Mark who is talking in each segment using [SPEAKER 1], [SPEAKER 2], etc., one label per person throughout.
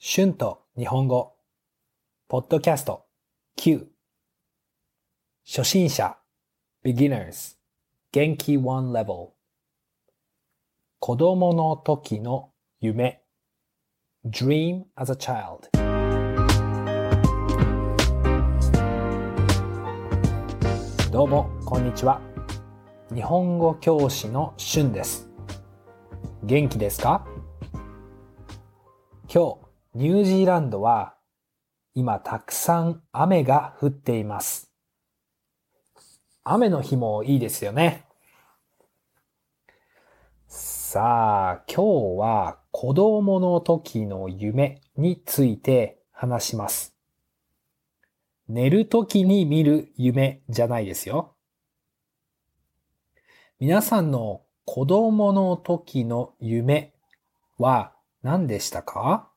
[SPEAKER 1] 春と日本語、ポッドキャスト。Q 初心者。Beginners 元気。One level 子供の時の夢。Dream as a child どうもこんにちは。日本語教師の春です。元気ですか？今日ニュージーランドは今たくさん雨が降っています。雨の日もいいですよね。さあ、今日は子供の時の夢について話します。寝る時に見る夢じゃないですよ。皆さんの子供の時の夢は何でしたか？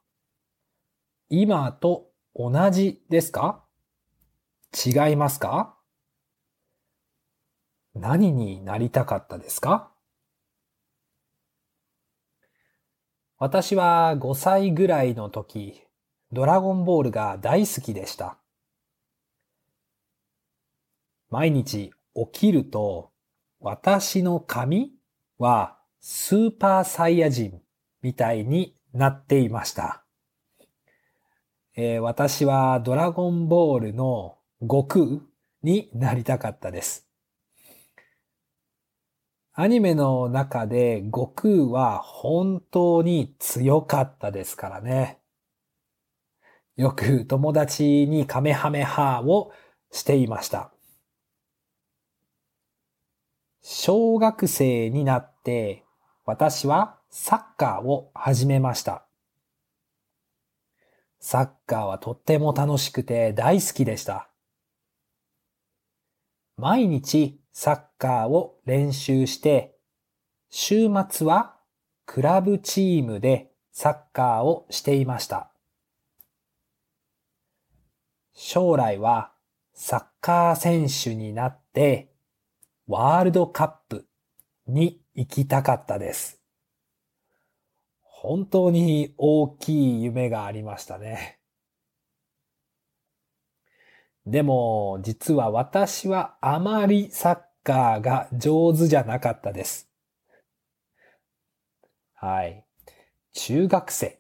[SPEAKER 1] 今と同じですか？違いますか？何になりたかったですか？私は5歳ぐらいの時、ドラゴンボールが大好きでした。毎日起きると、私の髪はスーパーサイヤ人みたいになっていました。えー、私はドラゴンボールの悟空になりたかったです。アニメの中で悟空は本当に強かったですからね。よく友達にカメハメハをしていました。小学生になって私はサッカーを始めました。サッカーはとっても楽しくて大好きでした。毎日サッカーを練習して、週末はクラブチームでサッカーをしていました。将来はサッカー選手になってワールドカップに行きたかったです。本当に大きい夢がありましたね。でも、実は私はあまりサッカーが上手じゃなかったです。はい。中学生、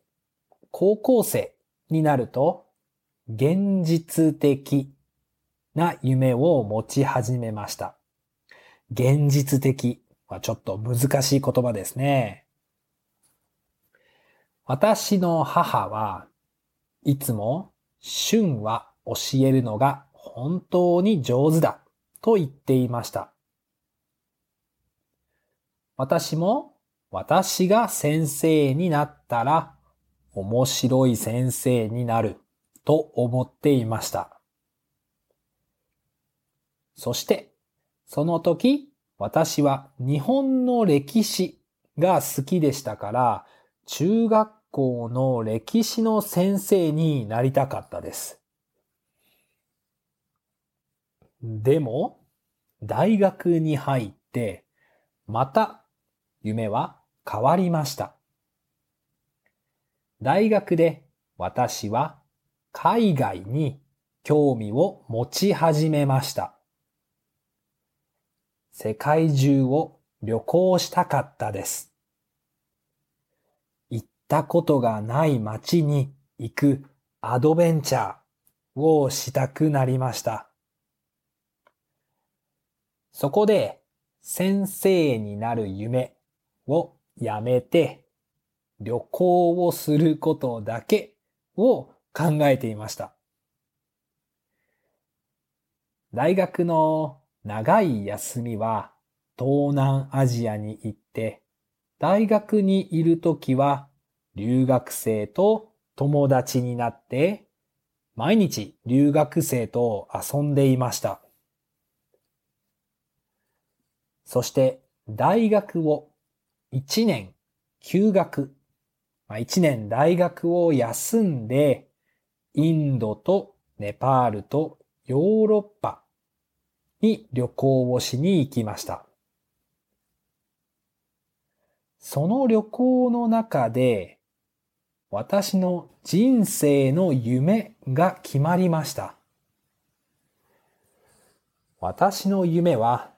[SPEAKER 1] 高校生になると、現実的な夢を持ち始めました。現実的はちょっと難しい言葉ですね。私の母はいつも、春は教えるのが本当に上手だと言っていました。私も私が先生になったら面白い先生になると思っていました。そして、その時、私は日本の歴史が好きでしたから、中学校の歴史の先生になりたかったです。でも、大学に入って、また夢は変わりました。大学で私は海外に興味を持ち始めました。世界中を旅行したかったです。ったことがない街に行くアドベンチャーをしたくなりました。そこで先生になる夢をやめて旅行をすることだけを考えていました。大学の長い休みは東南アジアに行って大学にいるときは留学生と友達になって、毎日留学生と遊んでいました。そして大学を1年休学、1年大学を休んで、インドとネパールとヨーロッパに旅行をしに行きました。その旅行の中で私の人生の夢が決まりました。私の夢は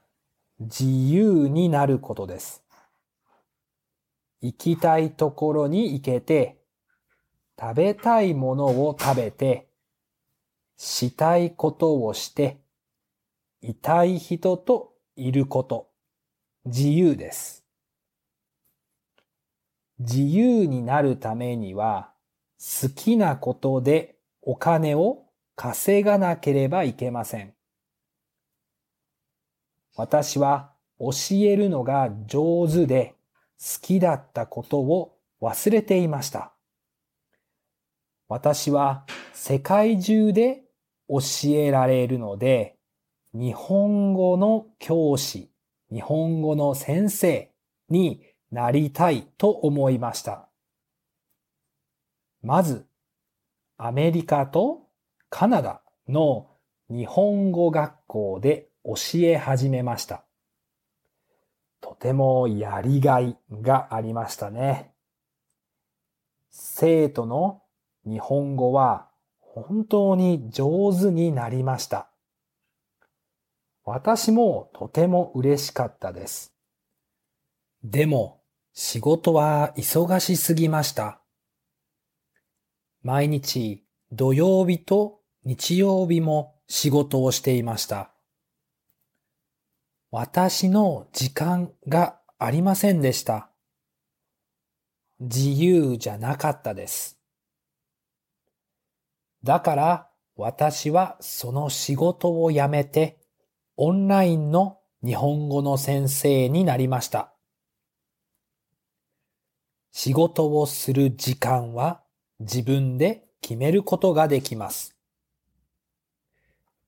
[SPEAKER 1] 自由になることです。行きたいところに行けて、食べたいものを食べて、したいことをして、いたい人といること、自由です。自由になるためには、好きなことでお金を稼がなければいけません。私は教えるのが上手で好きだったことを忘れていました。私は世界中で教えられるので、日本語の教師、日本語の先生になりたいと思いました。まず、アメリカとカナダの日本語学校で教え始めました。とてもやりがいがありましたね。生徒の日本語は本当に上手になりました。私もとても嬉しかったです。でも仕事は忙しすぎました。毎日土曜日と日曜日も仕事をしていました。私の時間がありませんでした。自由じゃなかったです。だから私はその仕事を辞めてオンラインの日本語の先生になりました。仕事をする時間は自分で決めることができます。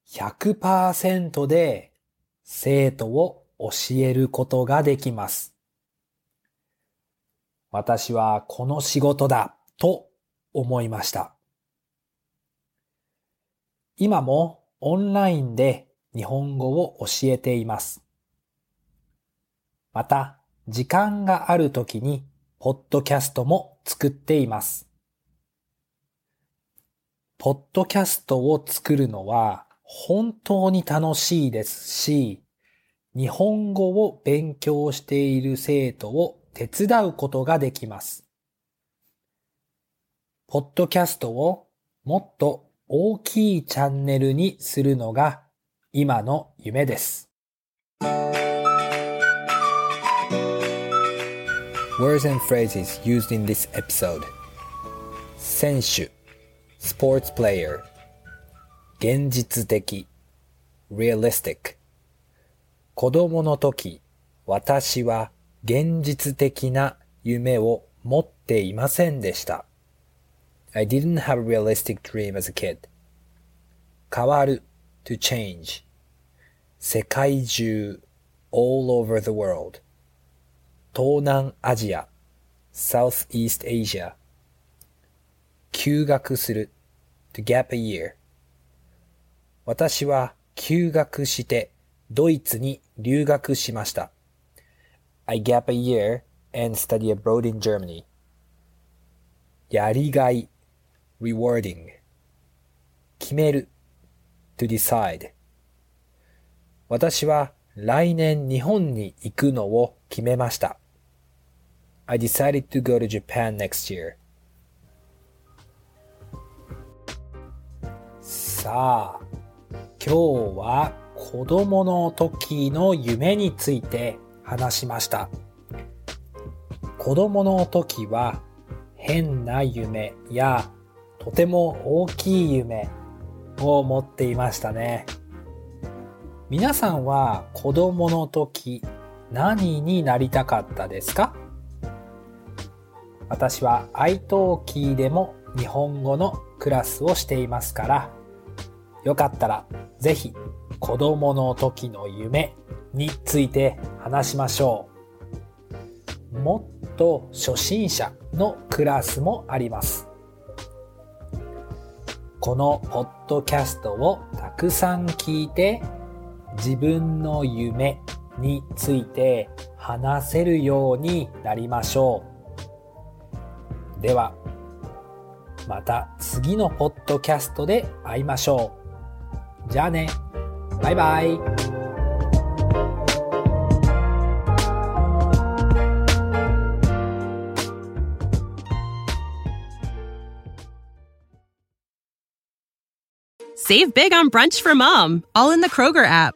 [SPEAKER 1] 100%で生徒を教えることができます。私はこの仕事だと思いました。今もオンラインで日本語を教えています。また、時間があるときに、ポッドキャストも作っています。ポッドキャストを作るのは本当に楽しいですし、日本語を勉強している生徒を手伝うことができます。ポッドキャストをもっと大きいチャンネルにするのが今の夢です。
[SPEAKER 2] Words and phrases used in this episode 選手 Sports player 現実的 Realistic 子供の時、私は現実的な夢を持っていませんでした。I didn't have a realistic dream as a kid. 変わる to change 世界中 all over the world 東南アジア Southeast Asia 休学する to gap a year 私は休学してドイツに留学しました。I gap a year and study abroad in Germany. やりがい rewarding 決める to decide 私は来年日本に行くのを決めました。I decided to go to Japan next year.
[SPEAKER 1] さあ、今日は子供の時の夢について話しました。子供の時は変な夢やとても大きい夢を持っていましたね。皆さんは子供の時何になりたかったですか？私は愛登記でも日本語のクラスをしていますから、よかったらぜひ子供の時の夢について話しましょう。もっと初心者のクラスもあります。このポッドキャストをたくさん聞いて自分の夢について話せるようになりましょう。では、また次のポッドキャストで会いましょう。じゃあね。バイバイ。
[SPEAKER 3] Save big on brunch for mom, all in the Kroger app.